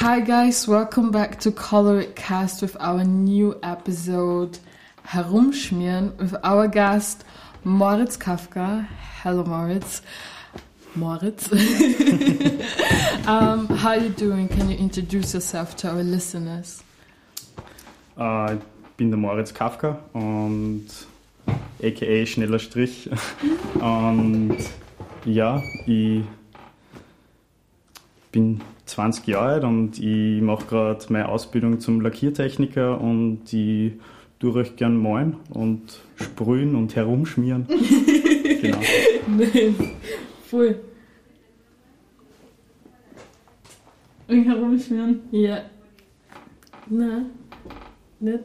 Hi guys, welcome back to Color Cast with our new episode Herumschmieren with our guest Moritz Kafka. Hello Moritz. Moritz. um, how are you doing? Can you introduce yourself to our listeners? Äh, ich bin Moritz Kafka und aka Schneller Strich. und ja, ich bin 20 Jahre alt und ich mache gerade meine Ausbildung zum Lackiertechniker und ich tue recht gern malen und sprühen und herumschmieren. genau. Nee, voll. Und herumschmieren. Ja. Nein, nicht.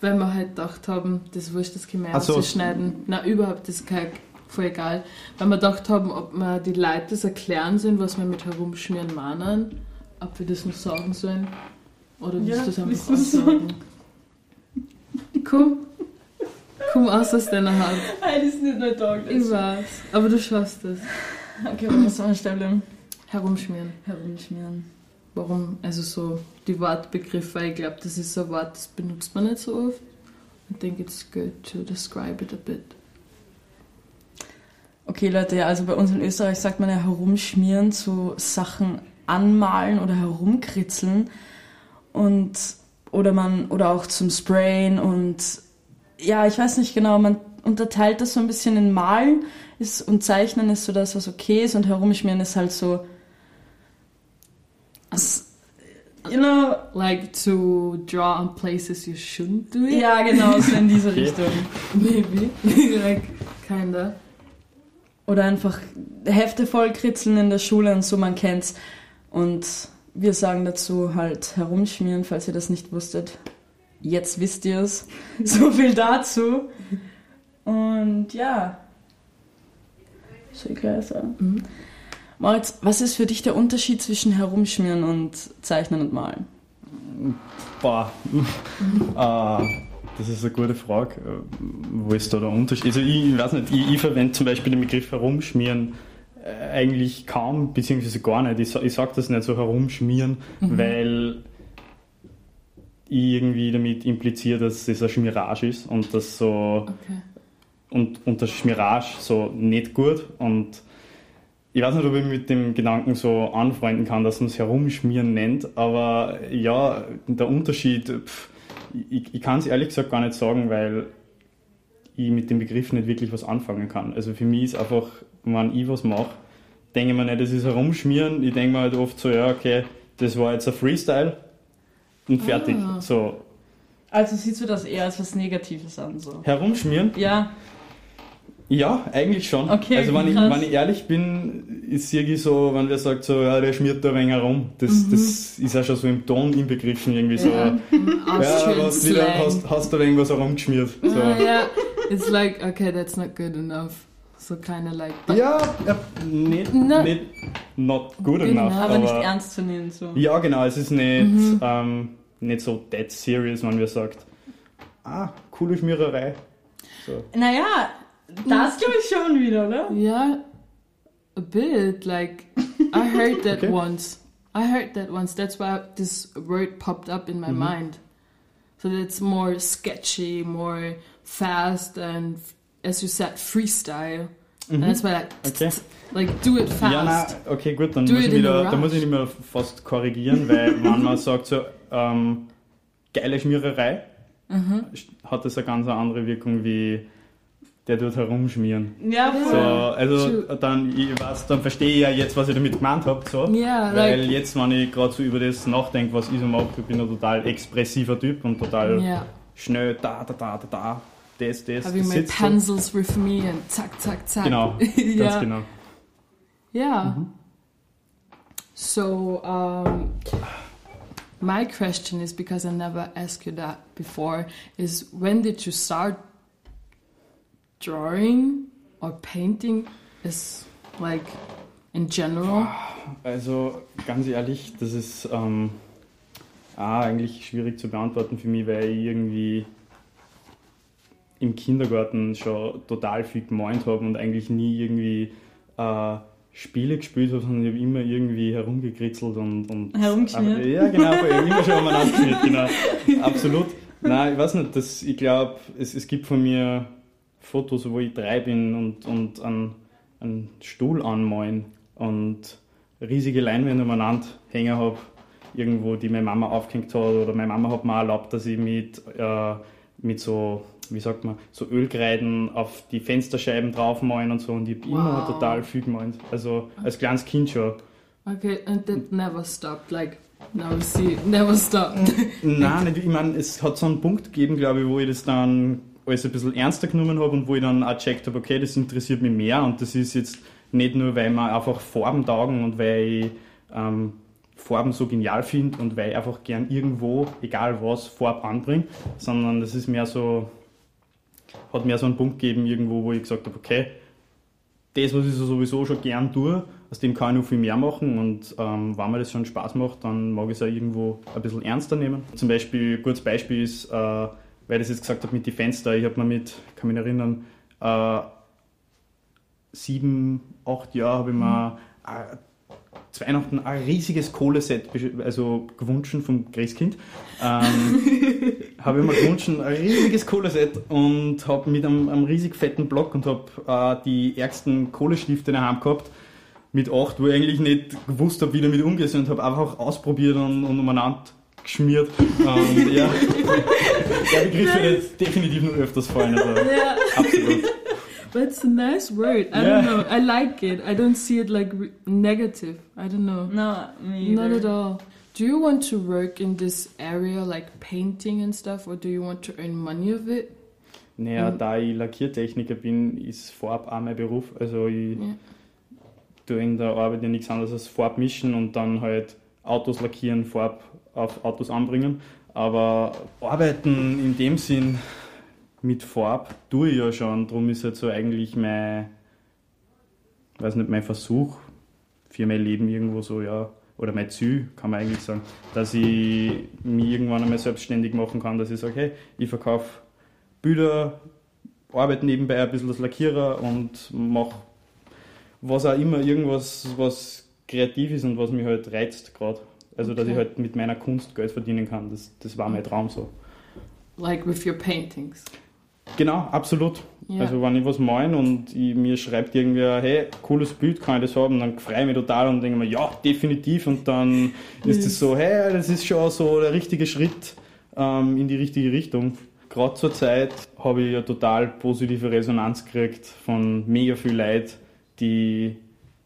Weil wir halt gedacht haben, das wurscht, das können wir so. ausschneiden. Nein, überhaupt, das ist kein, voll egal. Weil wir gedacht haben, ob wir die Leute das erklären sollen, was wir mit herumschmieren meinen. Ob wir das noch sagen sollen. Oder willst Ja, du das einfach aussagen? Komm. Komm aus aus deiner Hand. Nein, das ist nicht mein Tag. Ich weiß. Aber du schaffst es. Okay, was soll man stellen? Herumschmieren. Herumschmieren. Warum? Also so die Wortbegriffe, weil ich glaube, das ist ein Wort, das benutzt man nicht so oft. I think it's good to describe it a bit. Okay, Leute, ja, also bei uns in Österreich sagt man ja herumschmieren zu Sachen anmalen oder herumkritzeln und oder man oder auch zum Sprayen und ja, ich weiß nicht genau, man unterteilt das so ein bisschen in Malen ist, und Zeichnen ist so das, was okay ist und herumschmieren ist halt so you know, Like to draw on places you shouldn't do it? ja genau, so in diese. Richtung. Maybe. like, kinda. Oder einfach Hefte voll kritzeln in der Schule und so, man kennt's. Und wir sagen dazu halt herumschmieren, falls ihr das nicht wusstet. Jetzt wisst ihr es. So viel dazu. Und ja. Mhm. Moritz, was ist für dich der Unterschied zwischen herumschmieren und zeichnen und malen? Boah. äh, das ist eine gute Frage. Wo ist da der Unterschied? Also ich, ich weiß nicht, ich, ich verwende zum Beispiel den Begriff herumschmieren äh, eigentlich kaum, beziehungsweise gar nicht. Ich, ich sage das nicht so herumschmieren, weil ich irgendwie damit impliziere, dass es ein Schmirage ist und das so Okay. und, und das Schmirage so nicht gut und ich weiß nicht, ob ich mit dem Gedanken so anfreunden kann, dass man es herumschmieren nennt, aber ja, der Unterschied, pff, ich, ich kann es ehrlich gesagt gar nicht sagen, weil ich mit dem Begriff nicht wirklich was anfangen kann. Also für mich ist einfach, wenn ich was mache, denke ich mir nicht, das ist herumschmieren, ich denke mir halt oft so, ja, okay, das war jetzt ein Freestyle und fertig. Ah. So, Also siehst du das eher als was Negatives an, so? herumschmieren Ja, Ja, eigentlich schon. Okay, also wenn ich, wenn ich ehrlich bin, ist irgendwie so, wenn wer sagt so, ja, der schmiert da ein wenig herum, das, Mhm. das ist ja schon so im Ton inbegriffen, irgendwie so, Ja. ja, Austrian hast, wieder, slang. hast, hast da irgendwas herumgeschmiert. So. Ah, yeah. It's like, okay, that's not good enough. So kind of like. Ja, ja nicht, Na- nicht not good Good enough, enough. aber aber, nicht ernst zu nehmen, so. ja genau, es ist nicht, Mhm. ähm, nicht so dead serious, wenn wir sagt, ah, coole Schmiererei. So. Naja, das glaube ich schon wieder, oder? Yeah, a bit. Like, I heard that Okay. once. I heard that once. That's why this word popped up in my Mhm. mind. So that's more sketchy, more fast, and as you said, freestyle. And Mhm. that's why, like, Okay. like do it fast. Ja, nein, okay, gut, dann Do muss, ich wieder, a da rush. muss ich nicht mehr fast korrigieren, weil wenn man sagt so, ähm, geile Schmiererei, Mhm. hat das eine ganz andere Wirkung wie der dort herumschmieren. Ja, Ja. So, also true. dann, ich weiß, dann verstehe ich ja jetzt, was ihr damit gemeint habt. So. Yeah, Weil like, jetzt, wenn ich gerade so über das nachdenke, was ich so mache, ich bin ein total expressiver Typ und total yeah. schnell da, da, da, da, da, das, das, Having das my sitzt so. pencils with me and zack, zack, zack. Genau, yeah. ganz genau. Yeah. So, um, my question is because I never asked you that before is when did you start drawing or painting is like in general? Also ganz ehrlich, das ist ähm, ah, eigentlich schwierig zu beantworten für mich, weil ich irgendwie im Kindergarten schon total viel gemeint habe und eigentlich nie irgendwie äh, Spiele gespielt habe, sondern ich habe immer irgendwie herumgekritzelt und. und Herumgeschmiert? Ja, genau, immer schon umeinander geschmiert, genau. Absolut. Nein, ich weiß nicht, das, ich glaube, es, es gibt von mir Fotos, wo ich drei bin und, und einen, einen Stuhl anmalen und riesige Leinwände umeinander hängen habe, irgendwo, die meine Mama aufgehängt hat. Oder meine Mama hat mir erlaubt, dass ich mit, äh, mit so, wie sagt man, so Ölkreiden auf die Fensterscheiben draufmalen und so. Und ich habe immer Wow. total viel gemalt. Also als kleines Kind schon. Okay, and that never stopped. Like, now see, never stopped. Nein, ich meine, es hat so einen Punkt gegeben, glaube ich, wo ich das dann alles ein bisschen ernster genommen habe und wo ich dann auch gecheckt habe, okay, das interessiert mich mehr und das ist jetzt nicht nur, weil mir einfach Farben taugen und weil ich ähm, Farben so genial finde und weil ich einfach gern irgendwo, egal was, Farbe anbringe, sondern das ist mehr so, hat mehr so einen Punkt gegeben irgendwo, wo ich gesagt habe, okay, das, was ich so sowieso schon gern tue, aus dem kann ich noch viel mehr machen und ähm, wenn mir das schon Spaß macht, dann mag ich es auch irgendwo ein bisschen ernster nehmen. Zum Beispiel, ein gutes Beispiel ist, äh, weil ich das jetzt gesagt habe mit den Fenstern, ich habe mir mit, kann mich erinnern, äh, sieben, acht Jahre habe ich mir äh, zu Weihnachten ein riesiges Kohleset also gewünscht vom Christkind. Ähm, habe ich mir gewünscht, ein riesiges Kohleset und habe mit einem, einem riesig fetten Block und habe äh, die ärgsten Kohlestifte daheim gehabt mit acht, wo ich eigentlich nicht gewusst habe, wie damit umgehe und habe einfach ausprobiert und, und umeinander geschmiert. Und ja, der Begriff wird jetzt definitiv noch öfters fallen. Also, yeah, absolut. but it's a nice word. I Yeah. don't know. I like it. I don't see it like re- negative. I don't know. No, me Not at all. Do you want to work in this area like painting and stuff, or do you want to earn money of it? Naja, Mhm. da ich Lackiertechniker bin, ist Farb auch mein Beruf. Also ich Ja. tue in der Arbeit ja nichts anderes als Farb mischen und dann halt Autos lackieren, Farb auf Autos anbringen. Aber arbeiten in dem Sinn mit Farb tue ich ja schon. Darum ist halt so eigentlich mein, weiß nicht, mein Versuch für mein Leben irgendwo so, ja, oder mein Ziel, kann man eigentlich sagen, dass ich mich irgendwann einmal selbstständig machen kann, dass ich sage, hey, ich verkaufe Bilder, arbeite nebenbei ein bisschen als Lackierer und mache was auch immer, irgendwas, was kreativ ist und was mich halt reizt gerade. Also, dass Okay. ich halt mit meiner Kunst Geld verdienen kann, das, das war mein Traum so. Like with your paintings? Genau, absolut. Yeah. Also, wenn ich was malen und ich, mir schreibt irgendwer, hey, cooles Bild, kann ich das haben, dann freue ich mich total und denke mir, ja, definitiv. Und dann ist es so, hey, das ist schon so der richtige Schritt ähm, in die richtige Richtung. Gerade zur Zeit habe ich ja total positive Resonanz gekriegt von mega viel Leuten, die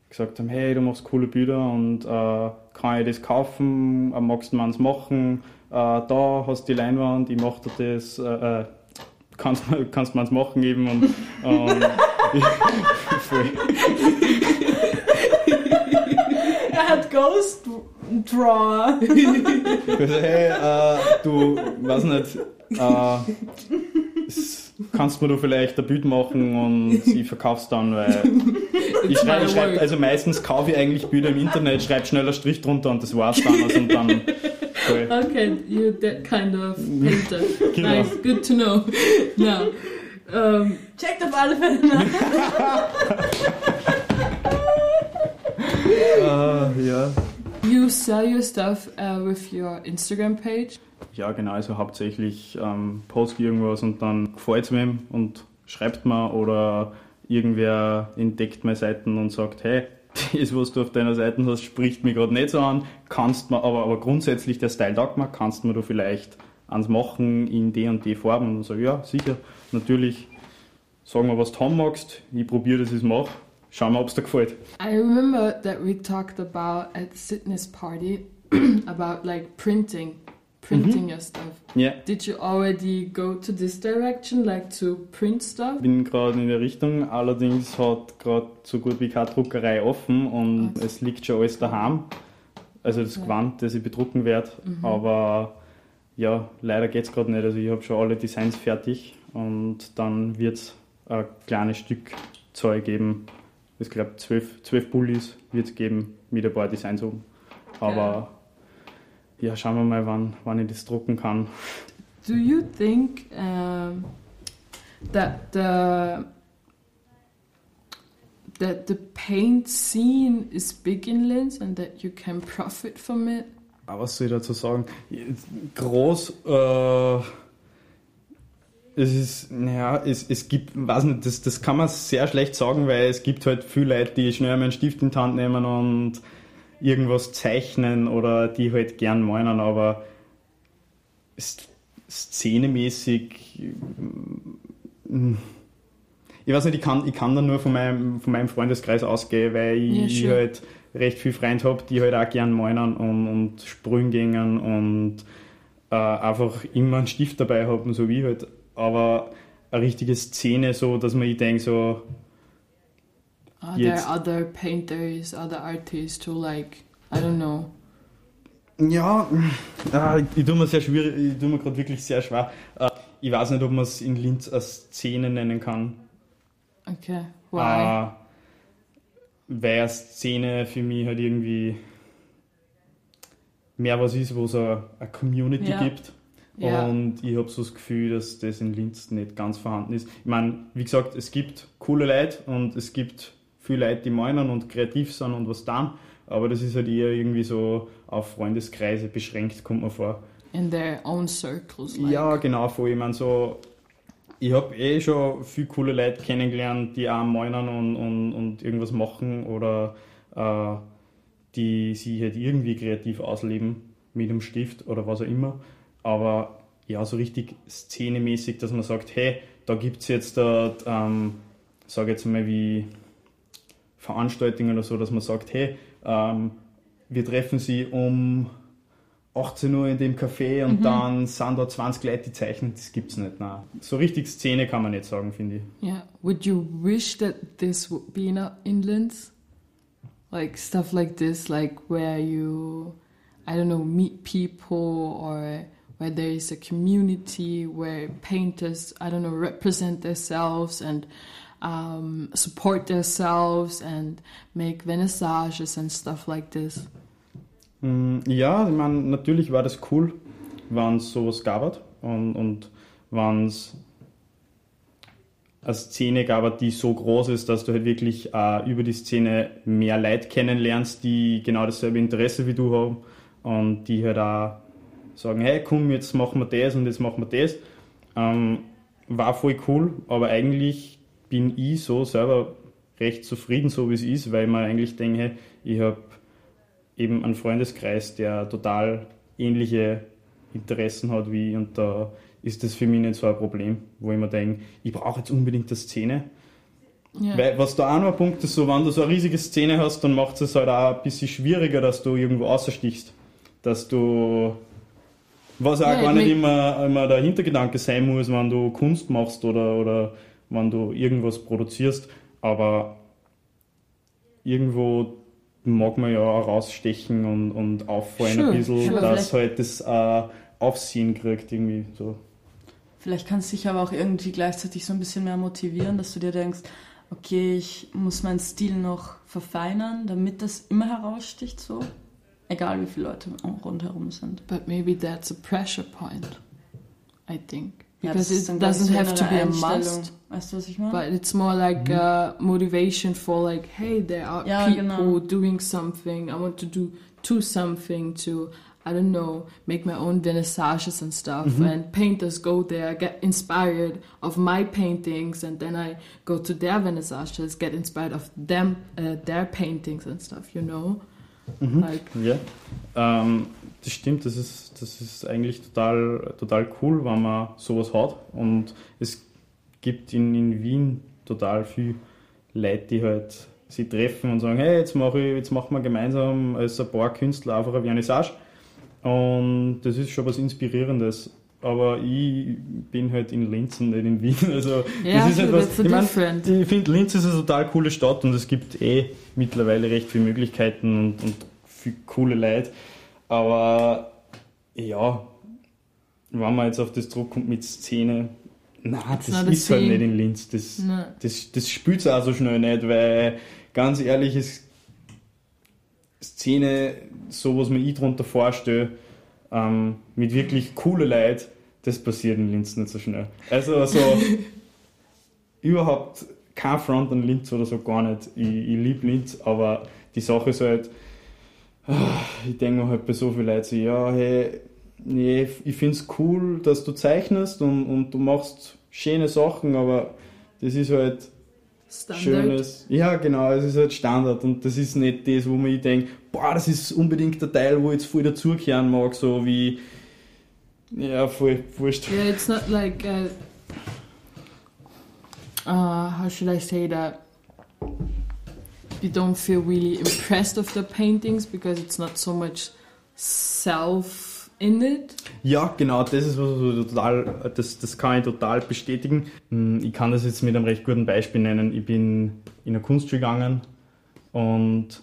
gesagt haben, hey, du machst coole Bilder und äh, kann ich das kaufen, äh, magst du meins machen, äh, da hast du die Leinwand, ich mache dir das, äh, äh, kannst du kannst meins machen eben und ähm, voll. Er hat Ghost Drawer. Also, hey, äh, du, weiß nicht, äh, kannst mir du vielleicht ein Bild machen und ich verkauf's dann, weil ich schreibe, ich work. also meistens kaufe ich eigentlich Bilder im Internet, schreibe schneller Strich drunter und das war's dann. Also, und dann voll. Okay, you're that kind of painter. Genau. Nice, good to know. Now, um, Checkt auf alle Fälle nach. Äh, ja. you sell your stuff uh, with your Instagram page. Ja, genau, also hauptsächlich ähm, post irgendwas und dann gefällt es wem und schreibt mir oder irgendwer entdeckt meine Seiten und sagt, hey, das, was du auf deiner Seite hast, spricht mich gerade nicht so an, kannst mir, aber, aber grundsätzlich der Style taugt mir, kannst mir du vielleicht eins machen in die und die Farben und ich, ja, sicher, natürlich, sag mir, was du haben magst, ich probiere das, ich mache, schau mal, ob es dir gefällt. I remember that we talked about at fitness party about like printing, printing your stuff. Ja, Did you already go to this direction, like to print stuff? bin gerade in der Richtung, allerdings hat gerade so gut wie keine Druckerei offen und Okay. es liegt schon alles daheim. Also das Ja. Gewand, das ich bedrucken werde. Mhm. Aber ja, leider geht es gerade nicht. Also ich habe schon alle Designs fertig und dann wird es ein kleines Stück Zeug geben. Ich glaube zwölf, zwölf Bullis wird es geben mit ein paar Designs oben. Aber ja, schauen wir mal, wann, wann ich das drucken kann. Do you think um, that the that the paint scene is big in Linz and that you can profit from it? Aber was soll ich dazu sagen? Groß, äh, es ist, naja, es, es gibt, weiß nicht, das, das kann man sehr schlecht sagen, weil es gibt halt viele Leute, die schnell mal einen Stift in die Hand nehmen und irgendwas zeichnen oder die halt gern meinen, aber szenemäßig, ich weiß nicht, ich kann, ich kann da nur von meinem, von meinem Freundeskreis ausgehen, weil ich, ja, halt recht viele Freunde habe, die halt auch gern meinen und, und sprühen gehen und äh, einfach immer einen Stift dabei haben, so wie halt. Aber eine richtige Szene, so dass man ich denke, so. Are jetzt, there other painters, other artists who like, I don't know. Ja, äh, ich tue mir sehr schwierig, ich tue mir gerade wirklich sehr schwer. Äh, ich weiß nicht, ob man es in Linz als Szene nennen kann. Okay, why? Äh, weil eine Szene für mich halt irgendwie mehr was ist, wo es eine, Community ja. gibt. Ja. Und ich habe so das Gefühl, dass das in Linz nicht ganz vorhanden ist. Ich meine, wie gesagt, es gibt coole Leute und es gibt viele Leute, die meinen und kreativ sind und was dann. Aber das ist halt eher irgendwie so auf Freundeskreise beschränkt, kommt man vor. In their own circles. Like. Ja, genau, voll. Ich meine, so ich habe eh schon viele coole Leute kennengelernt, die auch meinen und, und, und irgendwas machen oder äh, die sich halt irgendwie kreativ ausleben mit dem Stift oder was auch immer. Aber ja, so richtig szenemäßig, dass man sagt, hey, da gibt es jetzt, äh, ähm, sage jetzt mal wie Veranstaltungen oder so, dass man sagt, hey, ähm, wir treffen sie um 18 Uhr in dem Café und mhm. dann sind da 20 Leute, die zeichnen, das gibt's nicht. Nein. So richtig Szene kann man nicht sagen, finde ich. Yeah. Would you wish that this would be in, in Linz? Like stuff like this, like where you, I don't know, meet people or where there is a community where painters, I don't know, represent themselves and um, support themselves and make vernissages and stuff like this. Mm, ja, ich meine, natürlich war das cool, wenn es sowas gab und, und wenn es eine Szene gab, die so groß ist, dass du halt wirklich äh, über die Szene mehr Leute kennenlernst, die genau dasselbe Interesse wie du haben und die halt auch sagen, hey komm, jetzt machen wir das und jetzt machen wir das. Ähm, war voll cool, aber eigentlich bin ich so selber recht zufrieden, so wie es ist, weil man eigentlich denke, ich habe eben einen Freundeskreis, der total ähnliche Interessen hat wie ich und da ist das für mich nicht so ein Problem, wo ich mir denke, ich brauche jetzt unbedingt eine Szene. Ja. Weil was da auch noch ein Punkt ist, so wenn du so eine riesige Szene hast, dann macht es halt auch ein bisschen schwieriger, dass du irgendwo außerstichst. Dass du, was auch ja, gar nicht immer, immer der Hintergedanke sein muss, wenn du Kunst machst oder, oder wenn du irgendwas produzierst, aber irgendwo mag man ja auch rausstechen und, und auffallen sure, ein bisschen, sure, dass halt das äh, Aufsehen kriegt irgendwie so. Vielleicht kannst du dich aber auch irgendwie gleichzeitig so ein bisschen mehr motivieren, dass du dir denkst, okay, ich muss meinen Stil noch verfeinern, damit das immer heraussticht so. Egal wie viele Leute rundherum sind. But maybe that's a pressure point, I think. Because yeah, it doesn't have to be a must. Weißt du, was ich meine? But it's more like mhm. a motivation for like, hey, there are ja, people genau. doing something. I want to do to something to, I don't know, make my own vernissages and stuff. Mhm. And painters go there, get inspired of my paintings, and then I go to their vernissages, get inspired of them, uh, their paintings and stuff. You know? Mhm. Like, ja, ähm, das stimmt. Das ist, das ist eigentlich total, total cool, wenn man sowas hat. Und es gibt in, in Wien total viel Leute, die halt sich treffen und sagen, hey, jetzt, mache ich, jetzt machen wir gemeinsam als ein paar Künstler einfach eine Vernissage. Und das ist schon was Inspirierendes. Aber ich bin halt in Linz und nicht in Wien. Also ja, das ist etwas, ich, mein, ich finde, Linz ist eine total coole Stadt und es gibt eh mittlerweile recht viele Möglichkeiten und, und viele coole Leute. Aber ja, wenn man jetzt auf das zurückkommt mit Szene, Nein, das ist halt nicht in Linz. Das, das, das spielt es auch so schnell nicht, weil ganz ehrlich ist Szene, so was mir ich darunter vorstelle, ähm, mit wirklich coolen Leuten, das passiert in Linz nicht so schnell. Also so überhaupt kein Front an Linz oder so, gar nicht. Ich, ich liebe Linz, aber die Sache ist halt, ah, ich denke mir halt bei so vielen Leuten so, ja, hey, nee, ich finde es cool, dass du zeichnest und, und du machst schöne Sachen, aber das ist halt Standard. schönes. Ja, genau, es ist halt Standard und das ist nicht das, wo man ich denke, boah, das ist unbedingt der Teil, wo ich jetzt voll dazugehören mag, so wie, ja, voll wurscht. Yeah, it's not like uh, uh, how should I say that you don't feel really impressed of the paintings because it's not so much self it. Ja, genau, das ist was so total, das, das kann ich total bestätigen. Hm, Ich kann das jetzt mit einem recht guten Beispiel nennen. Ich bin in eine Kunstschule gegangen und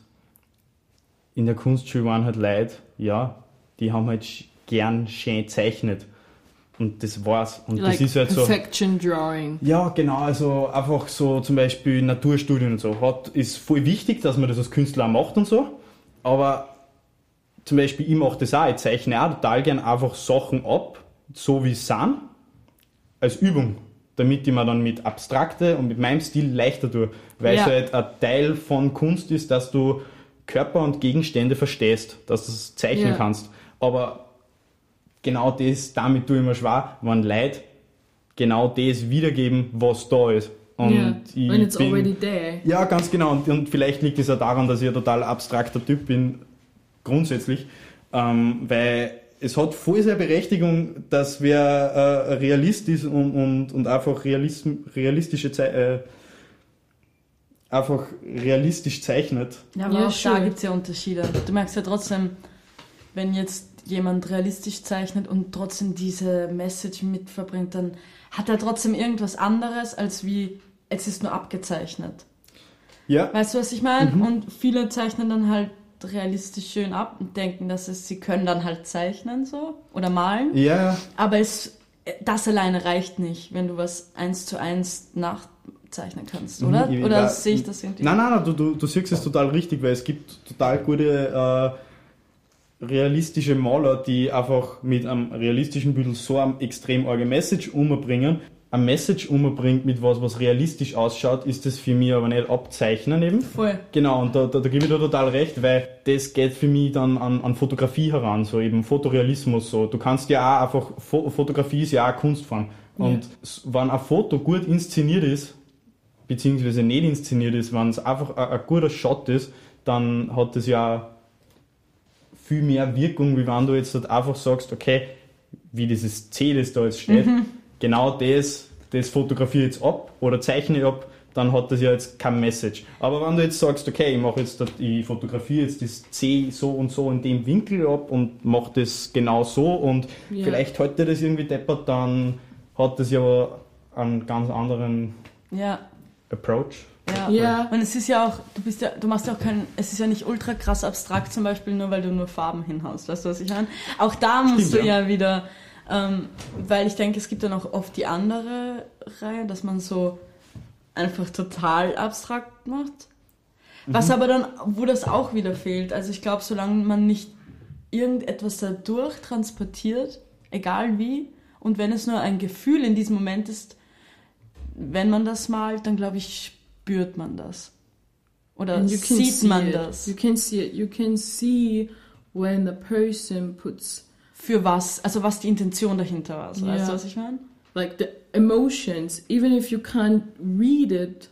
in der Kunstschule waren halt Leute, ja, die haben halt gern schön gezeichnet. Und das war's. Und like das ist halt so. perfection drawing. Ja, genau, also einfach so zum Beispiel Naturstudien und so. Hat, ist voll wichtig, dass man das als Künstler macht und so. Aber zum Beispiel, ich mache das auch, ich zeichne auch total gern einfach Sachen ab, so wie es sind, als Übung. Damit ich mir dann mit Abstrakte und mit meinem Stil leichter tue. Weil Ja. es halt ein Teil von Kunst ist, dass du Körper und Gegenstände verstehst, dass du es zeichnen Ja. kannst. Aber genau das, damit tue ich mir schwer, wenn Leute genau das wiedergeben, was da ist. Und yeah, ich it's bin, already there. Ja, ganz genau. Und, und vielleicht liegt es ja daran, dass ich ein total abstrakter Typ bin, grundsätzlich. Ähm, weil es hat voll seine Berechtigung, dass wer äh, Realist ist und, und, und einfach Realism, realistische Zei äh, einfach realistisch zeichnet. Ja, aber Ja, auch da sure. gibt es ja Unterschiede. Du merkst ja trotzdem, wenn jetzt jemand realistisch zeichnet und trotzdem diese Message mit verbringt, dann hat er trotzdem irgendwas anderes, als wie es ist nur abgezeichnet. Ja, Weißt du, was ich meine? Mhm. Und viele zeichnen dann halt realistisch schön ab und denken, dass es, sie können dann halt zeichnen so oder malen. ja, Aber es, das alleine reicht nicht, wenn du was eins zu eins nachzeichnen kannst, oder? Mhm, ich- Oder ja, sehe ich das irgendwie? Nein, nein, nein, du, du, du siehst es total richtig, weil es gibt total gute äh, realistische Maler, die einfach mit einem realistischen Bild so eine extrem arge Message umbringen. Eine Message umbringt mit was, was realistisch ausschaut, ist das für mich aber nicht abzeichnen eben. Voll. Genau, und da, da, da gebe ich dir total recht, weil das geht für mich dann an, an Fotografie heran, so eben Fotorealismus so. Du kannst ja auch einfach, Fo Fotografie ist ja auch eine Kunstform. Und s- wenn ein Foto gut inszeniert ist, beziehungsweise nicht inszeniert ist, wenn es einfach ein, ein guter Shot ist, dann hat das ja viel mehr Wirkung, wie wenn du jetzt halt einfach sagst, okay, wie dieses C, das da jetzt steht, genau das, das fotografiere ich jetzt ab oder zeichne ich ab, dann hat das ja jetzt kein Message. Aber wenn du jetzt sagst, okay, ich mache jetzt, das- ich fotografiere jetzt das C so und so in dem Winkel ab und mache das genau so und Ja. vielleicht heute das irgendwie deppert, dann hat das ja aber einen ganz anderen Ja, Approach. ja. Ja. Und es ist ja auch, du bist ja, du machst ja auch kein, es ist ja nicht ultra krass abstrakt zum Beispiel, nur weil du nur Farben hinhaust, weißt du, was ich meine? Auch da musst Stimmt, du ja. ja, wieder, ähm, weil ich denke, es gibt dann auch oft die andere Reihe, dass man so einfach total abstrakt macht. Was aber dann, wo das auch wieder fehlt. Also ich glaube, solange man nicht irgendetwas dadurch transportiert, egal wie, und wenn es nur ein Gefühl in diesem Moment ist, wenn man das malt, dann glaube ich, spürt man das. Oder And you can sieht see man it. das. You can see it. You can see when the person puts Für was, also was die Intention dahinter war. So, Weißt Ja. du, was ich meine? like the emotions, even if you can't read it,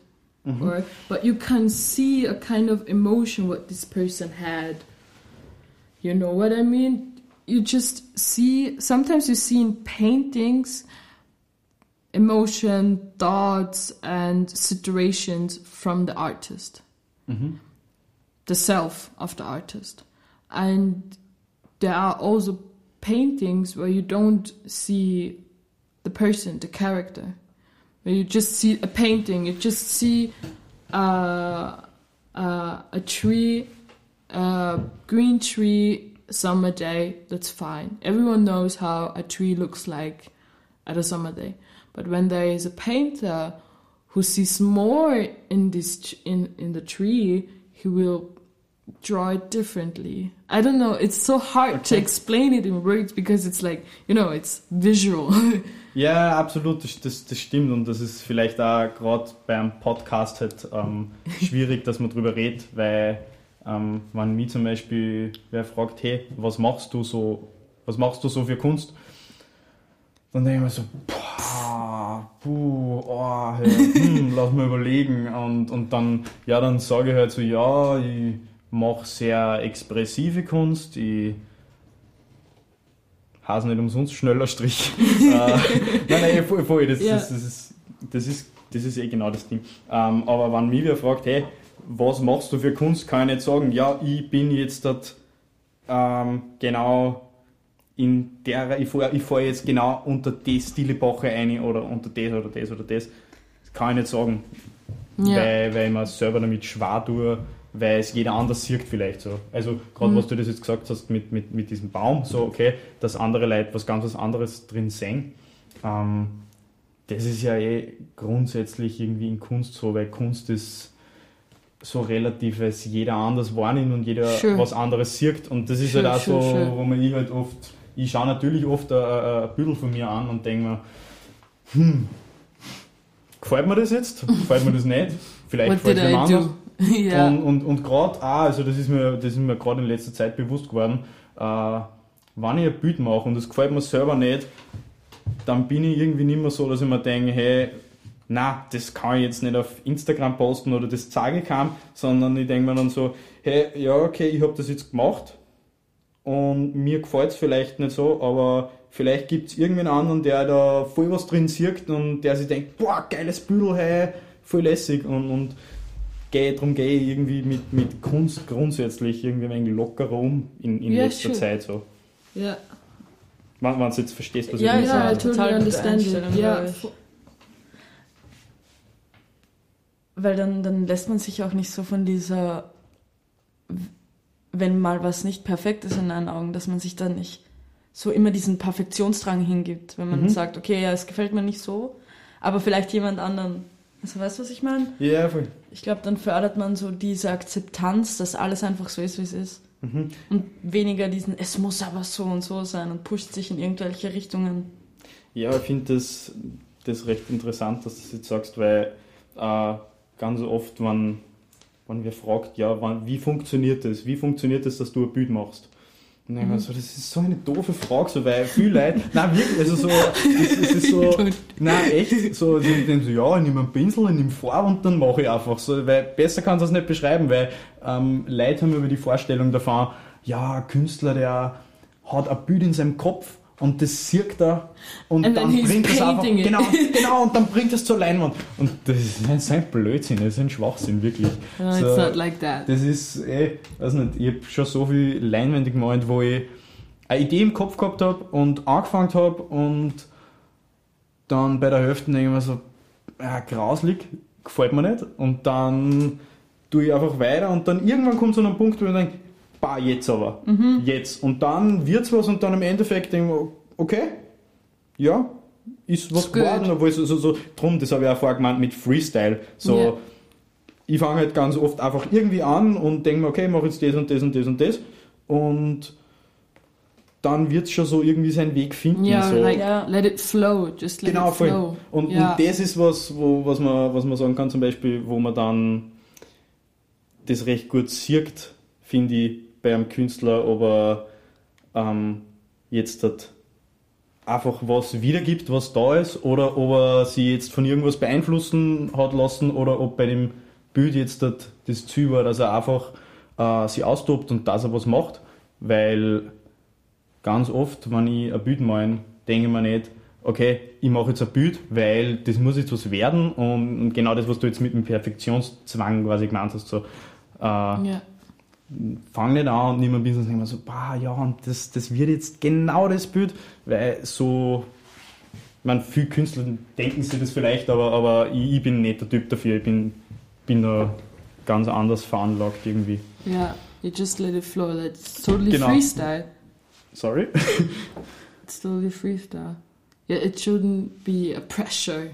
or but you can see a kind of emotion what this person had. You know what I mean? You just see. Sometimes you see in paintings emotion, thoughts, and situations from the artist. the self of the artist. And there are also paintings where you don't see the person, the character, where you just see a painting, you just see uh, uh, a tree, a green tree, summer day, that's fine. Everyone knows how a tree looks like at a summer day. But when there is a painter who sees more in this in in the tree, he will draw it differently. I don't know. It's so hard to Okay. explain it in words because it's like you know it's visual. Ja, absolut, das, das, das stimmt und das ist vielleicht auch gerade beim Podcast halt ähm, schwierig, dass man drüber redet, weil ähm, wenn mich zum Beispiel wer fragt, hey, was machst du so, was machst du so für Kunst? Dann denke ich mir so, boah, puh, oh, hey, hm, lass mal überlegen und, und dann, ja, dann sage ich halt so, ja, ich mache sehr expressive Kunst, ich Hase nicht umsonst schneller Strich. äh, nein, nein, voll, voll das, ja. das, das, ist, das, ist, das ist eh genau das Ding. Ähm, aber wenn mich wer fragt, hey, was machst du für Kunst, kann ich nicht sagen, ja, ich bin jetzt dort ähm, genau in der, ich fahre fahr jetzt genau unter die Stilebache ein oder unter das oder das oder das. Das kann ich nicht sagen, ja. weil, weil ich mir selber damit schwer tue, weil es jeder anders sieht vielleicht so. Also gerade mhm. was du das jetzt gesagt hast mit, mit, mit diesem Baum, so okay, dass andere Leute was ganz was anderes drin sehen. Ähm, das ist ja eh grundsätzlich irgendwie in Kunst so, weil Kunst ist so relativ, weil es jeder anders wahrnimmt und jeder schön. was anderes sieht. Und das ist schön, halt auch schön, so, wo man ich halt oft, ich schaue natürlich oft ein, ein, Büdel von mir an und denke mir, hm, gefällt mir das jetzt? Gefällt mir das nicht? Vielleicht gefällt es mir anders. ja. Und, und, und gerade auch, also das ist mir, mir gerade in letzter Zeit bewusst geworden, äh, wenn ich ein Bild mache und das gefällt mir selber nicht, dann bin ich irgendwie nicht mehr so, dass ich mir denke, hey, na, das kann ich jetzt nicht auf Instagram posten oder das zeige ich keinem, sondern ich denke mir dann so, hey, ja, okay, ich habe das jetzt gemacht und mir gefällt es vielleicht nicht so, aber vielleicht gibt es irgendwen anderen, der da voll was drin sieht und der sich denkt, boah, geiles Büdel, hey, voll lässig und, und gehe, darum gehe ich irgendwie mit, mit Kunst grundsätzlich irgendwie ein wenig lockerer um in, in ja, letzter schön. Zeit so. Ja. Wenn, wenn du jetzt verstehst, was ja, ich ja, Ja, total understand Ja. Weil dann, dann lässt man sich auch nicht so von dieser, wenn mal was nicht perfekt ist in deinen Augen, dass man sich dann nicht so immer diesen Perfektionsdrang hingibt, wenn man mhm. sagt, okay, ja, es gefällt mir nicht so, aber vielleicht jemand anderen also weißt du, was ich meine? Ja, voll. Ich glaube, dann fördert man so diese Akzeptanz, dass alles einfach so ist, wie es ist. Mhm. Und weniger diesen, es muss aber so und so sein und pusht sich in irgendwelche Richtungen. Ja, ich finde das, das recht interessant, dass du das jetzt sagst, weil äh, ganz oft, wenn, wenn wir fragt, ja, wann, wie funktioniert das? Wie funktioniert das, dass du ein Bild machst? Und dann mhm. so, das ist so eine doofe Frage, so, weil viele Leute, nein, wirklich, also so, es, es ist so, nein, echt, so, die denken so, ja, ich nehme einen Pinsel, ich nehme Farbe und dann mache ich einfach so, weil besser kann das nicht beschreiben, weil ähm, Leute haben über die Vorstellung davon, ja, ein Künstler, der hat ein Bild in seinem Kopf und das sieht er und And dann bringt es einfach genau, genau und dann bringt es zur Leinwand und das ist ein Blödsinn, das ist ein Schwachsinn wirklich. No, so, it's not like that. Das ist eh, weiß nicht, ich habe schon so viel Leinwände gemalt, wo ich eine Idee im Kopf gehabt habe und angefangen habe und dann bei der Hälfte denke ich mir so, ja, grauslig, gefällt mir nicht und dann tue ich einfach weiter und dann irgendwann kommt so ein Punkt, wo ich denke, bah, jetzt aber. Mhm. Jetzt. Und dann wird's was und dann im Endeffekt denken wir, okay, ja, ist was ist geworden. Obwohl so, so, so, drum, das habe ich auch vorher gemeint mit Freestyle. So, yeah. ich fange halt ganz oft einfach irgendwie an und denke mir, okay, ich mache jetzt das und das und das und das. Und dann wird es schon so irgendwie seinen Weg finden. Ja, so. like, yeah, let it flow, just let genau, it flow. Und, ja. und das ist was, wo, was, man, was man sagen kann, zum Beispiel, wo man dann das recht gut sieht, finde ich, bei einem Künstler, ob er ähm, jetzt hat einfach was wiedergibt, was da ist, oder ob er sich jetzt von irgendwas beeinflussen hat lassen, oder ob bei dem Bild jetzt das, das Ziel war, dass er einfach äh, sich austobt und dass er was macht, weil ganz oft, wenn ich ein Bild male, denke ich mir nicht, okay, ich mache jetzt ein Bild, weil das muss jetzt was werden und, und genau das, was du jetzt mit dem Perfektionszwang quasi gemeint hast, so, äh, ja fang nicht an und nimm ein bisschen und denke so, bah, ja, und das, das wird jetzt genau das Bild, weil so, man viele Künstler denken sich das vielleicht, aber, aber ich, ich bin nicht der Typ dafür, ich bin, bin da ganz anders veranlagt irgendwie. Ja, yeah, you just let it flow, it's totally genau. freestyle. Sorry? it's totally freestyle. Yeah, it shouldn't be a pressure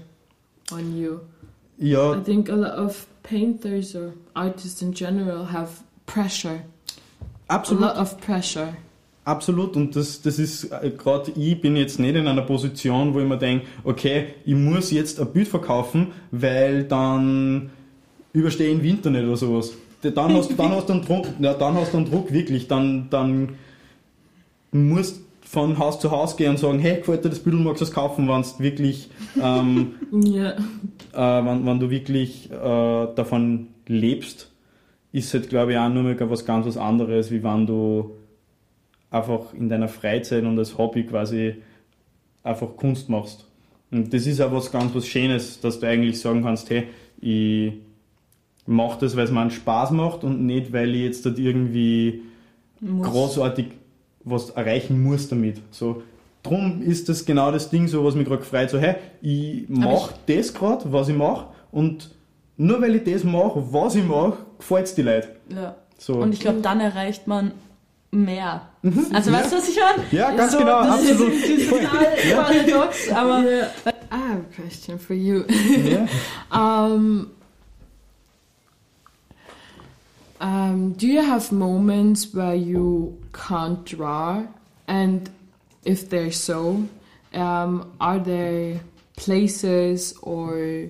on you. Ja. I think a lot of painters or artists in general have pressure. Absolut. A lot of pressure. Absolut, und das, das ist äh, gerade, ich bin jetzt nicht in einer Position, wo ich mir denke, okay, ich muss jetzt ein Bild verkaufen, weil dann überstehe ich den Winter nicht oder sowas. Dann hast, dann hast du einen Druck, ja, dann hast du einen Druck wirklich, dann, dann musst von Haus zu Haus gehen und sagen, hey, gefällt dir das Bild, magst du es kaufen, wenn du wirklich, ähm, Ja. äh, wenn, wenn du wirklich äh, davon lebst, ist halt, glaube ich, auch nur mal was ganz was anderes, wie wenn du einfach in deiner Freizeit und als Hobby quasi einfach Kunst machst. Und das ist auch was ganz was Schönes, dass du eigentlich sagen kannst, hey, ich mache das, weil es mir einen Spaß macht und nicht, weil ich jetzt dort irgendwie Muss. großartig was erreichen muss damit. So, drum ist das genau das Ding, so was mich gerade gefreut, so hey, ich mache das gerade, was ich mache und nur weil ich das mache, was ich mache, gefällt es die Leute. Ja. So. Und ich glaube, dann erreicht man mehr. Also Ja. weißt du, was ich meine? Ja, ganz so, genau, das absolut. Ist, das ist total paradox, aber Yeah. I have a question for you. ja. Um, um, do you have moments where you can't draw? And if they're so, um, are there places or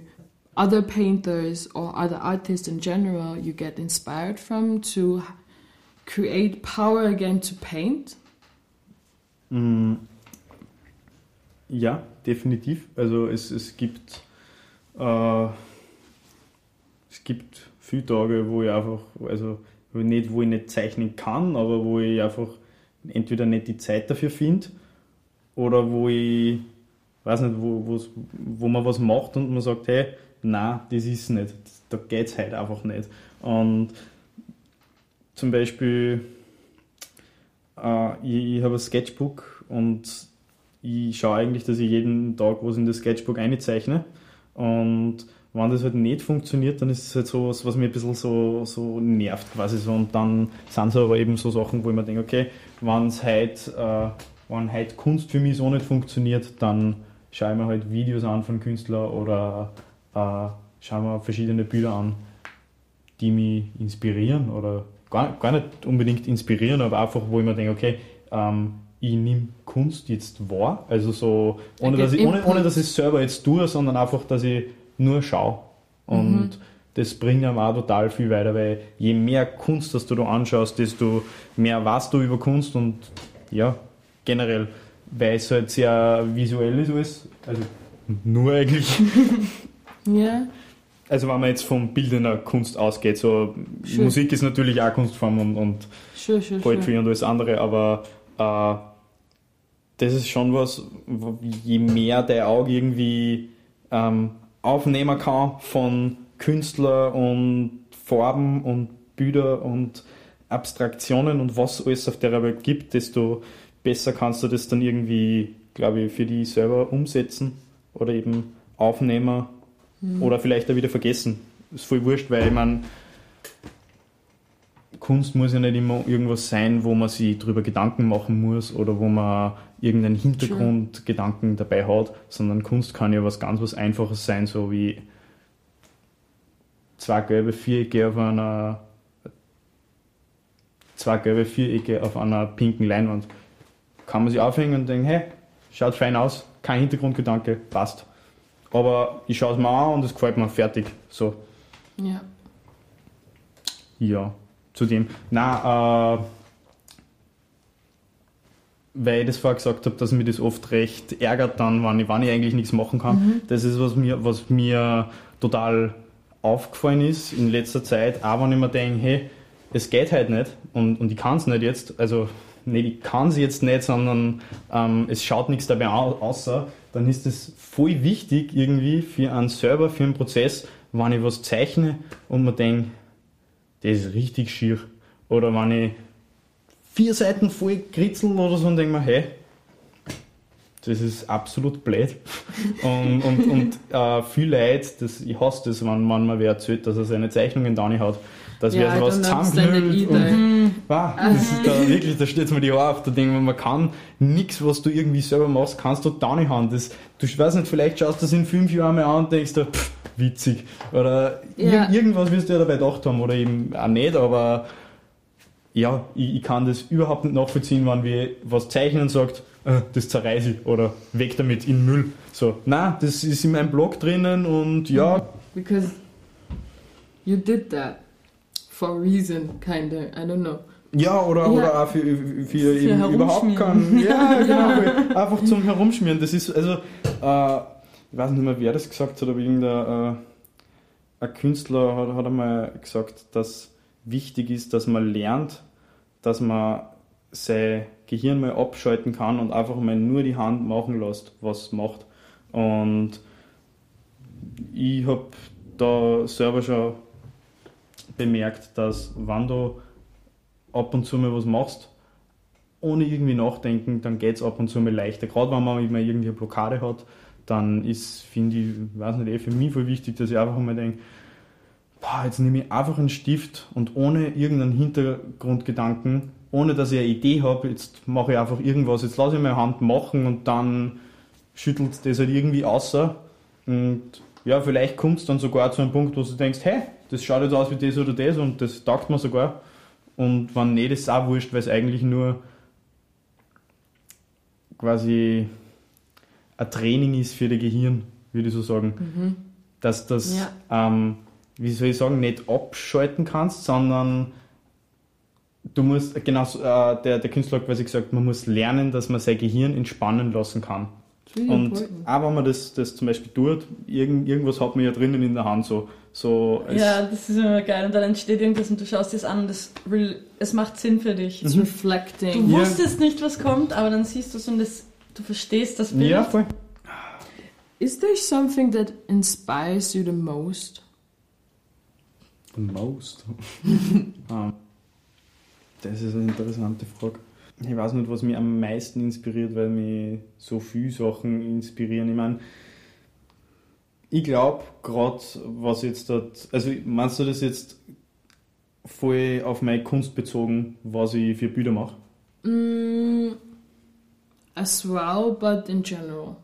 other painters or other artists in general you get inspired from to create power again to paint? Mm, Ja, definitiv. Also es, es gibt äh, es gibt viele Tage, wo ich einfach, also nicht, wo ich nicht zeichnen kann, aber wo ich einfach entweder nicht die Zeit dafür finde oder wo ich weiß nicht, wo, wo man was macht und man sagt, hey, na, das ist nicht, da geht es halt einfach nicht. Und zum Beispiel, äh, ich, ich habe ein Sketchbook und ich schaue eigentlich, dass ich jeden Tag was in das Sketchbook einzeichne. Und wenn das halt nicht funktioniert, dann ist es halt so was, was mir ein bisschen so, so nervt quasi so. Und dann sind es aber eben so Sachen, wo ich mir denke, okay, wenn es heute, äh, wenn heute Kunst für mich so nicht funktioniert, dann schaue ich mir halt Videos an von Künstlern oder schaue mir verschiedene Bilder an, die mich inspirieren oder gar, gar nicht unbedingt inspirieren, aber einfach, wo ich mir denke, okay, ähm, ich nehme Kunst jetzt wahr, also so, ohne Okay, dass, ich, ohne, ohne dass ich es selber jetzt tue, sondern einfach, dass ich nur schaue. Und das bringt einem auch total viel weiter, weil je mehr Kunst, dass du da anschaust, desto mehr weißt du über Kunst und ja, generell, weil es halt sehr visuell ist alles, also nur eigentlich. Yeah. Also wenn man jetzt von bildender Kunst ausgeht, so Sure. Musik ist natürlich auch Kunstform und, und Sure, sure, Poetry und alles andere, aber äh, das ist schon was, je mehr dein Auge irgendwie ähm, aufnehmen kann von Künstler und Farben und Bilder und Abstraktionen und was alles auf der Welt gibt, desto besser kannst du das dann irgendwie, glaube ich, für dich selber umsetzen oder eben aufnehmen oder vielleicht auch wieder vergessen. Ist voll wurscht, weil ich meine, Kunst muss ja nicht immer irgendwas sein, wo man sich drüber Gedanken machen muss oder wo man irgendeinen Hintergrundgedanken dabei hat, sondern Kunst kann ja was ganz was Einfaches sein, so wie zwei gelbe Vierecke auf einer zwei gelbe Vierecke auf einer pinken Leinwand. Kann man sich aufhängen und denken, hey, schaut fein aus, kein Hintergrundgedanke, passt. Aber ich schaue es mir an und es gefällt mir fertig. So. Yeah. Ja, zudem. Na, äh, weil ich das vorher gesagt habe, dass mich das oft recht ärgert dann, wenn ich, wenn ich eigentlich nichts machen kann. Das ist was mir, was mir total aufgefallen ist in letzter Zeit, auch wenn ich mir denke, hey, es geht halt nicht und, und ich kann es nicht jetzt, also nicht, ich kann es jetzt nicht, sondern ähm, es schaut nichts dabei au- außer, dann ist es voll wichtig irgendwie für einen selber, für einen Prozess, wenn ich was zeichne und mir denke, das ist richtig schier. Oder wenn ich vier Seiten voll kritzel oder so und denke mir, hey, das ist absolut blöd. und und, und äh, viel Leid, das, ich hasse das, wenn, man wer erzählt, dass er seine Zeichnungen da nicht hat. Dass don't understand it zusammenknüllt either. und Wow, das ist da wirklich, da steht mir die Haare auf. Da denke ich man kann nichts, was du irgendwie selber machst, kannst du da nicht haben. Das, du weißt nicht, vielleicht schaust du das in fünf Jahren mal an und denkst du, pff, witzig. Oder Ja. ir irgendwas wirst du ja dabei gedacht haben. Oder eben auch nicht, aber ja, ich, ich kann das überhaupt nicht nachvollziehen, wenn wir was zeichnen und sagt, äh, das zerreiße ich oder weg damit in Müll. So, na, das ist in meinem Blog drinnen und ja. Because you did that for a reason, kinda. I don't know. Ja, oder, Ja. oder auch für, für, Für eben überhaupt kein. Ja, genau. einfach zum Herumschmieren. Das ist, also, äh, ich weiß nicht mehr, wer das gesagt hat, aber irgendein äh, ein Künstler hat, hat einmal gesagt, dass wichtig ist, dass man lernt, dass man sein Gehirn mal abschalten kann und einfach mal nur die Hand machen lässt, was es macht. Und ich habe da selber schon bemerkt, dass wenn du ab und zu mal was machst, ohne irgendwie nachdenken, dann geht es ab und zu mal leichter. Gerade wenn man mal irgendwie eine Blockade hat, dann ist, finde ich, weiß nicht, eh für mich voll wichtig, dass ich einfach mal denke, boah, jetzt nehme ich einfach einen Stift und ohne irgendeinen Hintergrundgedanken, ohne dass ich eine Idee habe, jetzt mache ich einfach irgendwas, jetzt lasse ich meine Hand machen und dann schüttelt das halt irgendwie außer. Und ja, vielleicht kommt es dann sogar zu einem Punkt, wo du denkst, hey, das schaut jetzt aus wie das oder das und das taugt mir sogar. Und wenn nicht, ist es auch wurscht, weil es eigentlich nur quasi ein Training ist für das Gehirn, würde ich so sagen. Dass das, Ja. ähm, wie soll ich sagen, nicht abschalten kannst, sondern du musst, genau, so, äh, der, der Künstler hat quasi gesagt, man muss lernen, dass man sein Gehirn entspannen lassen kann. Und auch wenn man das, das zum Beispiel tut, irgend, irgendwas hat man ja drinnen in der Hand so. so Ja, das ist immer geil. Und dann entsteht irgendwas und du schaust dir es an und es, es macht Sinn für dich. Mhm. reflecting. Du Ja. wusstest nicht, was kommt, aber dann siehst du es und es, du verstehst das Bild. ja, voll. Is there something that inspires you the most? The most. Ah, das ist eine interessante Frage. Ich weiß nicht, was mich am meisten inspiriert, weil mich so viele Sachen inspirieren. Ich meine, ich glaube gerade, was jetzt dort, also meinst du das jetzt voll auf meine Kunst bezogen, was ich für Bilder mache? Mm, as well, but in general.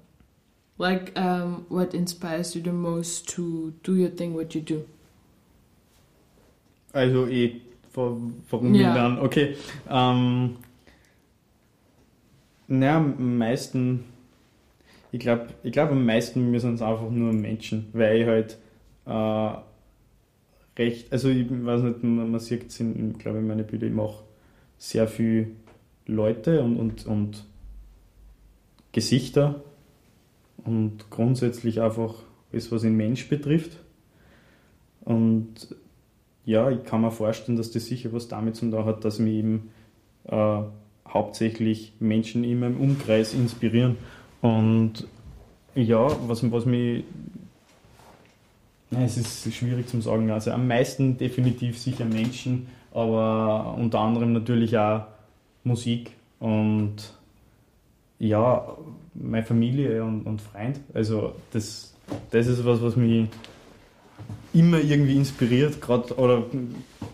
Like, um, what inspires you the most to do your thing, what you do? Also eh, wa- warum ich dann, okay. Ähm, naja, am meisten, ich glaube, ich glaub, am meisten sind es einfach nur Menschen, weil ich halt äh, recht, also ich weiß nicht, man, man sieht es glaube ich, meine Bilder, ich mache sehr viel Leute und, und, und Gesichter und grundsätzlich einfach alles, was den Mensch betrifft. Und ja, ich kann mir vorstellen, dass das sicher was damit zu tun hat, dass mich eben äh, hauptsächlich Menschen in meinem Umkreis inspirieren. Und ja, was, was mich. Es ist schwierig zu sagen. Also am meisten definitiv sicher Menschen, aber unter anderem natürlich auch Musik und ja, meine Familie und, und Freund. Also das, das ist was, was mich immer irgendwie inspiriert, gerade oder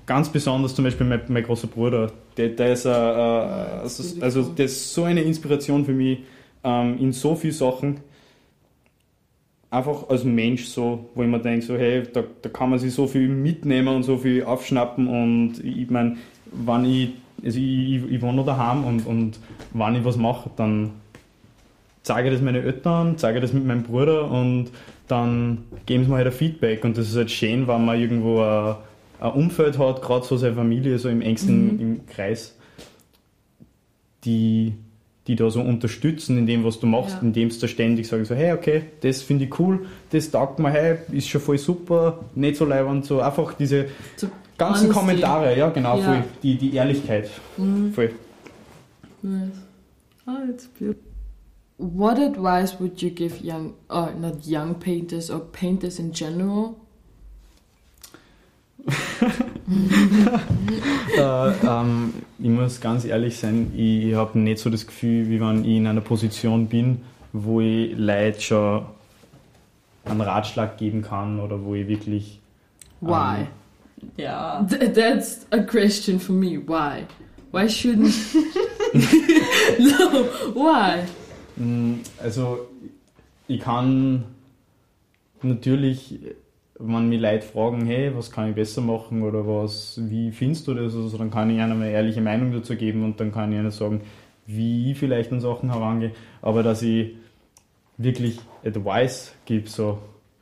ganz besonders zum Beispiel mein, mein großer Bruder. Der, der ist, äh, äh, also, also der ist so eine Inspiration für mich ähm, in so vielen Sachen. Einfach als Mensch so, wo ich mir denke, so, hey, da, da kann man sich so viel mitnehmen und so viel aufschnappen und ich meine, wenn ich, also ich, ich, ich wohne noch daheim und, und wenn ich was mache, dann zeige ich das meinen Eltern, zeige das mit meinem Bruder und dann geben sie mir halt ein Feedback und das ist halt schön, wenn man irgendwo ein, ein Umfeld hat, gerade so seine Familie, so im engsten Mhm. im Kreis, die, die da so unterstützen in dem, was du machst, Ja. indem sie da ständig sagen so, hey, okay, das finde ich cool, das taugt mir, hey, ist schon voll super, nicht so leibend, so einfach diese So ganzen honesty. Kommentare, ja genau, Ja. voll, die, die Ehrlichkeit, Mm, voll. nice. Oh, it's beautiful. What advice would you give young, or not young painters, or painters in general? äh, ähm, ich muss ganz ehrlich sein, ich habe nicht so das Gefühl, wie wenn ich in einer Position bin, wo ich Leute schon einen Ratschlag geben kann oder wo ich wirklich. Why? Ähm, Ja. Th- that's a question for me. Why? Why shouldn't? no, why? Mm, Also, ich kann natürlich wenn mich Leute fragen, hey, was kann ich besser machen oder was, wie findest du das, also, dann kann ich ihnen eine ehrliche Meinung dazu geben und dann kann ich ihnen sagen, wie ich vielleicht an Sachen herangehe, aber dass ich wirklich Advice gebe, so,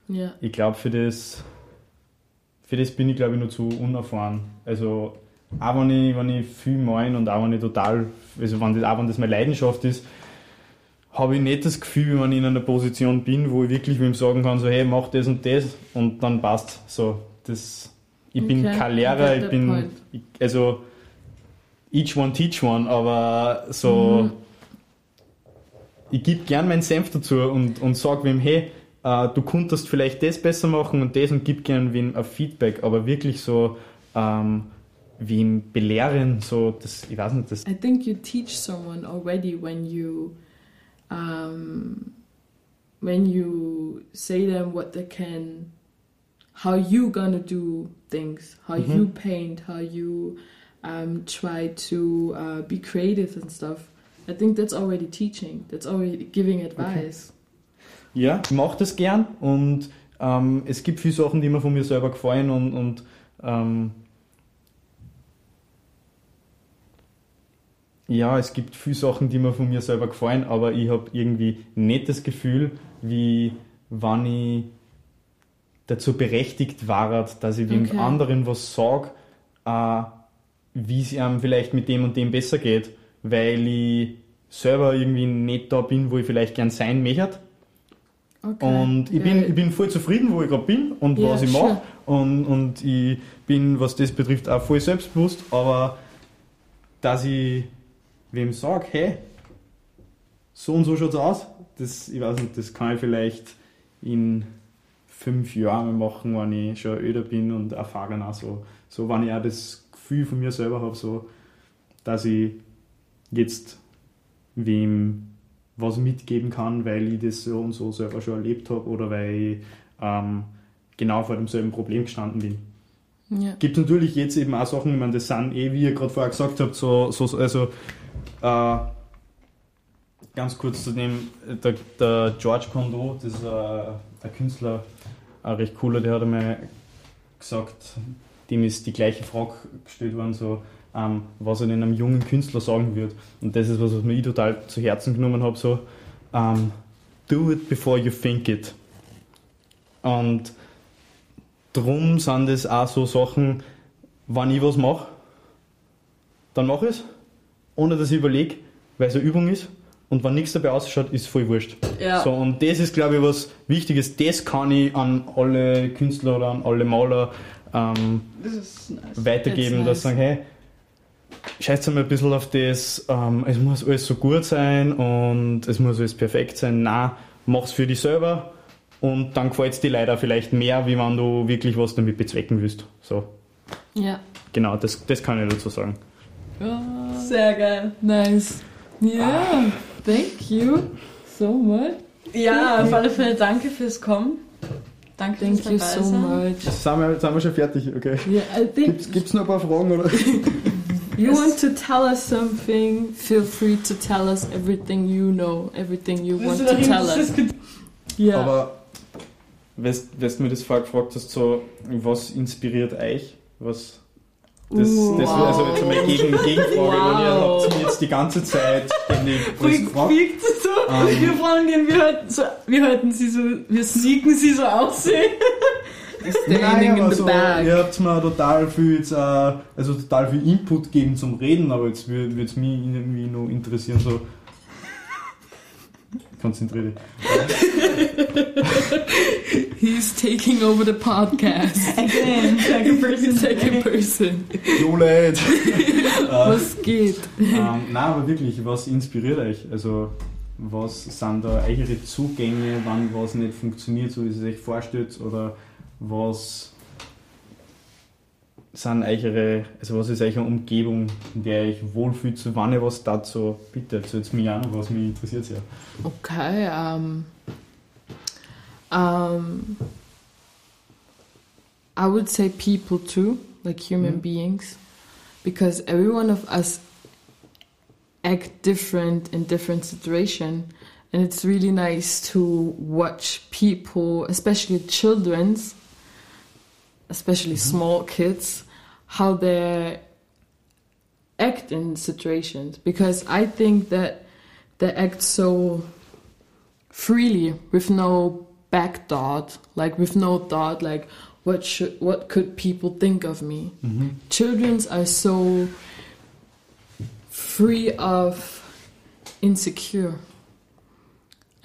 Ja. ich glaube, für das, für das bin ich, glaube ich, nur zu unerfahren. Also, auch wenn ich, wenn ich viel mein und auch wenn ich total, also wenn das, auch wenn das meine Leidenschaft ist, habe ich nicht das Gefühl, wenn ich in einer Position bin, wo ich wirklich mit ihm sagen kann, so, hey, mach das und das und dann passt. So, das, ich bin Okay, kein Lehrer, ich bin, ich, also, each one teach one, aber so, Mhm. ich gebe gern meinen Senf dazu und, und sage wem, hey, äh, du könntest vielleicht das besser machen und das und gib gern wem ein Feedback, aber wirklich so, ähm, wem belehren, so, das, ich weiß nicht, das, I think you teach someone already when you um, when you say them what they can how you gonna do things how Mhm. you paint how you um, try to uh, be creative and stuff i think that's already teaching that's already giving advice Ja, ich mache das gern und ähm, es gibt viele Sachen, die mir von mir selber gefallen und, und ähm, ja, es gibt viele Sachen, die mir von mir selber gefallen, aber ich habe irgendwie nicht das Gefühl, wie wann ich dazu berechtigt war, dass ich wem Okay. anderen was sage, äh, wie es ihm vielleicht mit dem und dem besser geht, weil ich selber irgendwie nicht da bin, wo ich vielleicht gern sein möchte. okay Und ich bin, ich bin voll zufrieden, wo ich gerade bin und Ja, was ich sure. mache. Und, und ich bin, was das betrifft, auch voll selbstbewusst. Aber dass ich wem sage, hey, so und so schaut's aus, das, ich weiß nicht, das kann ich vielleicht in fünf Jahren machen, wenn ich schon öder bin und erfahren auch so. So, wenn ich auch das Gefühl von mir selber habe, so, dass ich jetzt wem was mitgeben kann, weil ich das so und so selber schon erlebt habe oder weil ich ähm, genau vor demselben Problem gestanden bin. ja Gibt natürlich jetzt eben auch Sachen, ich meine, das sind eh, wie ihr gerade vorher gesagt habt, so, so also äh, ganz kurz zu dem, der, der George Condo, das ist äh, ein Künstler, ein recht cooler, der hat einmal gesagt, dem ist die gleiche Frage gestellt worden, so, ähm, was er denn einem jungen Künstler sagen wird. Und das ist was, was mir ich total zu Herzen genommen habe, so, ähm, do it before you think it. Und drum sind das auch so Sachen, wenn ich was mache, dann mache ich es, ohne dass ich überlege, weil es eine Übung ist. Und wenn nichts dabei ausschaut, ist voll wurscht. Ja. So, und das ist, glaube ich, was Wichtiges. Das kann ich an alle Künstler oder an alle Maler ähm, nice. weitergeben, That's dass sie sagen, hey, scheißt mal ein bisschen auf das, ähm, es muss alles so gut sein und es muss alles perfekt sein. Nein, mach's für dich selber und dann gefällt es dir leider vielleicht mehr, wie wenn du wirklich was damit bezwecken willst. So, ja genau, das, das kann ich dazu sagen. Sehr geil. nice yeah thank you so much Ja, auf alle Fälle danke fürs Kommen. Danke thank fürs you so sein. much Sind wir, sind wir schon fertig, okay. yeah Gibt's, gibt's noch ein paar Fragen, oder? You want to tell us something? Feel free to tell us everything you know, everything you want to tell us. Yeah. Aber, weißt du mir das vorher gefragt hast, so, was inspiriert euch? Was Das, Uh, das wow. also jetzt einmal gegen, Gegenfrage, weil ihr Wow. habt mich jetzt die ganze Zeit ständig gefragt. so. Ähm. Wir fragen den, wir halten, so, wir halten sie so, wir sneaken sie so aussehen. Standing in aber the so, bag. ihr habt mir total viel, jetzt, äh, also total viel Input gegeben zum Reden, aber jetzt würde es mich irgendwie noch interessieren, so. Konzentriere dich. He's taking over the podcast. Again, second person. Second person. Jo, Leute! Was geht? ähm, nein, aber wirklich, was inspiriert euch? Also, was sind da eure Zugänge, wann was nicht funktioniert, so wie ihr es euch vorstellt? Oder was sind eure, also was ist eure Umgebung, in der euch wohlfühlt, so wann ihr was dazu? Bitte erzählt mir auch noch was, mich interessiert ja. Okay, um, um, I would say people too, like human Mhm. beings, because every one of us act different in different situation, and it's really nice to watch people, especially children's, especially mm-hmm. small kids, how they act in situations. Because I think that they act so freely with no back thought, like with no thought, like what should, what could people think of me? Mm-hmm. Childrens are so free of insecure,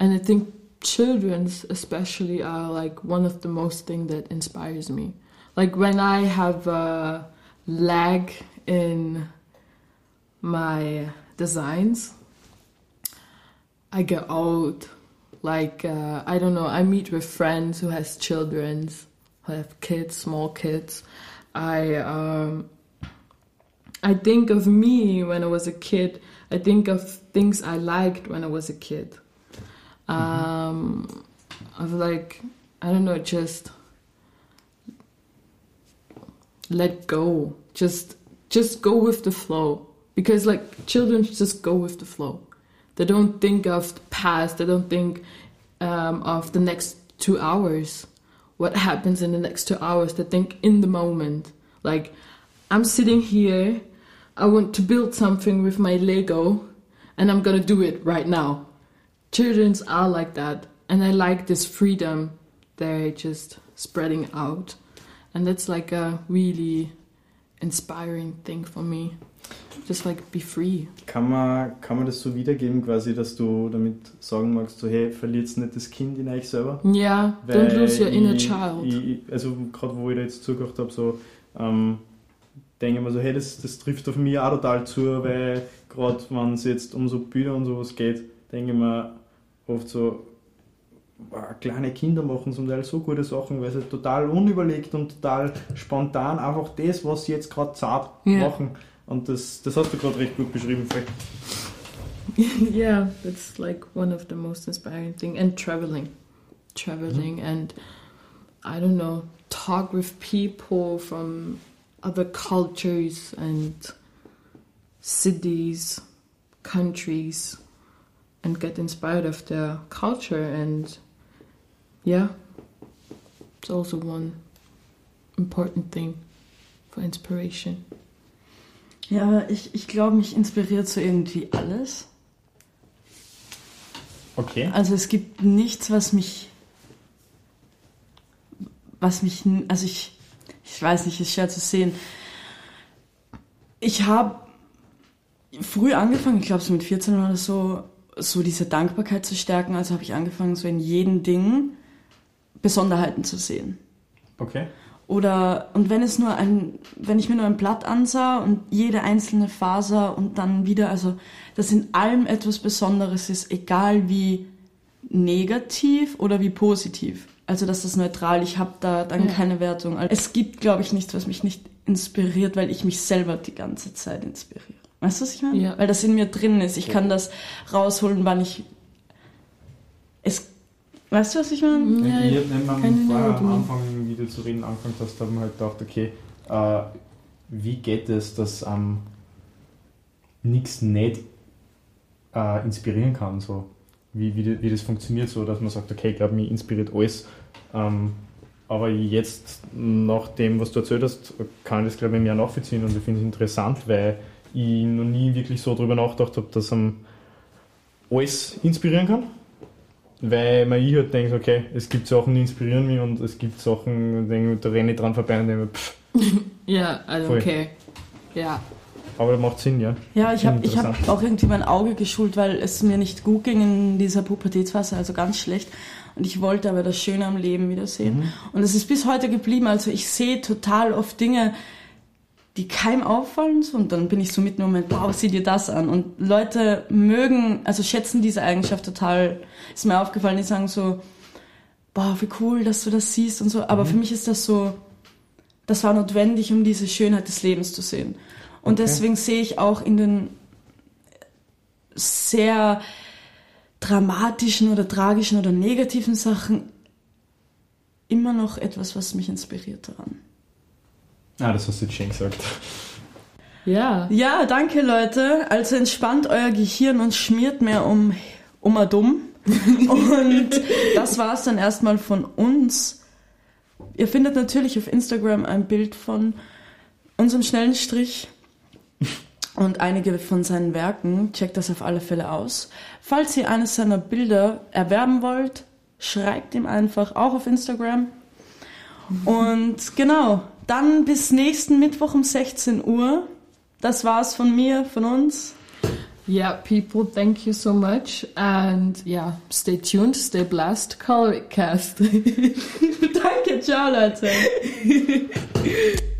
and I think children's especially are like one of the most thing that inspires me. Like when I have a lag in my designs, I get out. Like uh, I don't know. I meet with friends who has childrens, who have kids, small kids. I um, I think of me when I was a kid. I think of things I liked when I was a kid. Um, of like I don't know, just let go. Just just go with the flow because like children just go with the flow. They don't think of the past. They don't think um, of the next two hours. What happens in the next two hours? They think in the moment. Like I'm sitting here. I want to build something with my Lego, and I'm gonna do it right now. Childrens are like that, and I like this freedom. They're just spreading out, and that's like a really inspiring thing for me. Just like be free. Kann man, kann man das so wiedergeben, quasi, dass du damit sagen magst, so, hey, verliert nicht das Kind in euch selber? Yeah, don't lose your inner child. Ich, also gerade wo ich da jetzt zugehört habe, so ähm, denke ich mir so, hey, das, das trifft auf mich auch total zu, weil gerade wenn es jetzt um so Bilder und sowas geht, denke ich mir oft so, kleine Kinder machen zum Teil so gute Sachen, weil sie total unüberlegt und total spontan einfach das, was sie jetzt gerade zart Ja. machen. Und das, das hast du gerade recht gut beschrieben, Frank. yeah, that's like one of the most inspiring thing. And traveling, traveling, and I don't know, talk with people from other cultures and cities, countries, and get inspired of their culture. And yeah, it's also one important thing for inspiration. Ja, ich, ich glaube, mich inspiriert so irgendwie alles. Okay. Also es gibt nichts, was mich, was mich, n- also ich, ich weiß nicht, ist schwer zu sehen. Ich habe früh angefangen, ich glaube so mit 14 oder so, so diese Dankbarkeit zu stärken. Also habe ich angefangen, so in jedem Ding Besonderheiten zu sehen. Okay. Oder, und wenn es nur ein, wenn ich mir nur ein Blatt ansah und jede einzelne Faser und dann wieder, also, dass in allem etwas Besonderes ist, egal wie negativ oder wie positiv. Also, dass das neutral, ich habe da dann Ja. keine Wertung. Also, Es gibt, glaube ich, nichts, was mich nicht inspiriert, weil ich mich selber die ganze Zeit inspiriere. Weißt du, was ich meine? Ja. Weil das in mir drin ist. Ich kann das rausholen, wann ich es, weißt du, was ich meine? Ja, ich habe mal keine vorher am Anfang, wie du zu reden angefangen hast, habe ich mir halt gedacht, okay, äh, wie geht es, dass ähm, nichts nicht äh, inspirieren kann, so wie, wie, wie das funktioniert, so dass man sagt, okay, ich glaube, mich inspiriert alles. Ähm, aber jetzt, nach dem, was du erzählt hast, kann ich das, glaube ich, mehr nachvollziehen und ich finde es interessant, weil ich noch nie wirklich so drüber nachgedacht habe, dass einem alles inspirieren kann. Weil man ich halt denkt, okay, es gibt Sachen, die inspirieren mich und es gibt Sachen, denke, da renne ich dran vorbei und denke, mir, pff, Yeah, I don't Voll. care. Yeah. aber das macht Sinn, ja. Ja, ich habe ich hab auch irgendwie mein Auge geschult, weil es mir nicht gut ging in dieser Pubertätsphase, also ganz schlecht. Und ich wollte aber das Schöne am Leben wiedersehen. Und es ist bis heute geblieben. Also ich sehe total oft Dinge, die keinem auffallen. so, Und dann bin ich so mitten im Moment, wow, sieh dir das an. Und Leute mögen, also schätzen diese Eigenschaft total. Ist mir aufgefallen, die sagen so, boah, wie cool, dass du das siehst und so. Aber für mich ist das so, das war notwendig, um diese Schönheit des Lebens zu sehen. Und Okay. deswegen sehe ich auch in den sehr dramatischen oder tragischen oder negativen Sachen immer noch etwas, was mich inspiriert daran. Ah, das hast du schön gesagt. Yeah. Ja, danke Leute. Also entspannt euer Gehirn und schmiert mehr um, um dumm. Und das war's dann erstmal von uns. Ihr findet natürlich auf Instagram ein Bild von unserem schnellen Strich und einige von seinen Werken. Checkt das auf alle Fälle aus. Falls ihr eines seiner Bilder erwerben wollt, schreibt ihm einfach auch auf Instagram. Und genau, dann bis nächsten Mittwoch um 16 Uhr. Das war's von mir, von uns. Yeah, people, thank you so much. And yeah, stay tuned, stay blessed. Color Cast. Danke, ciao Leute.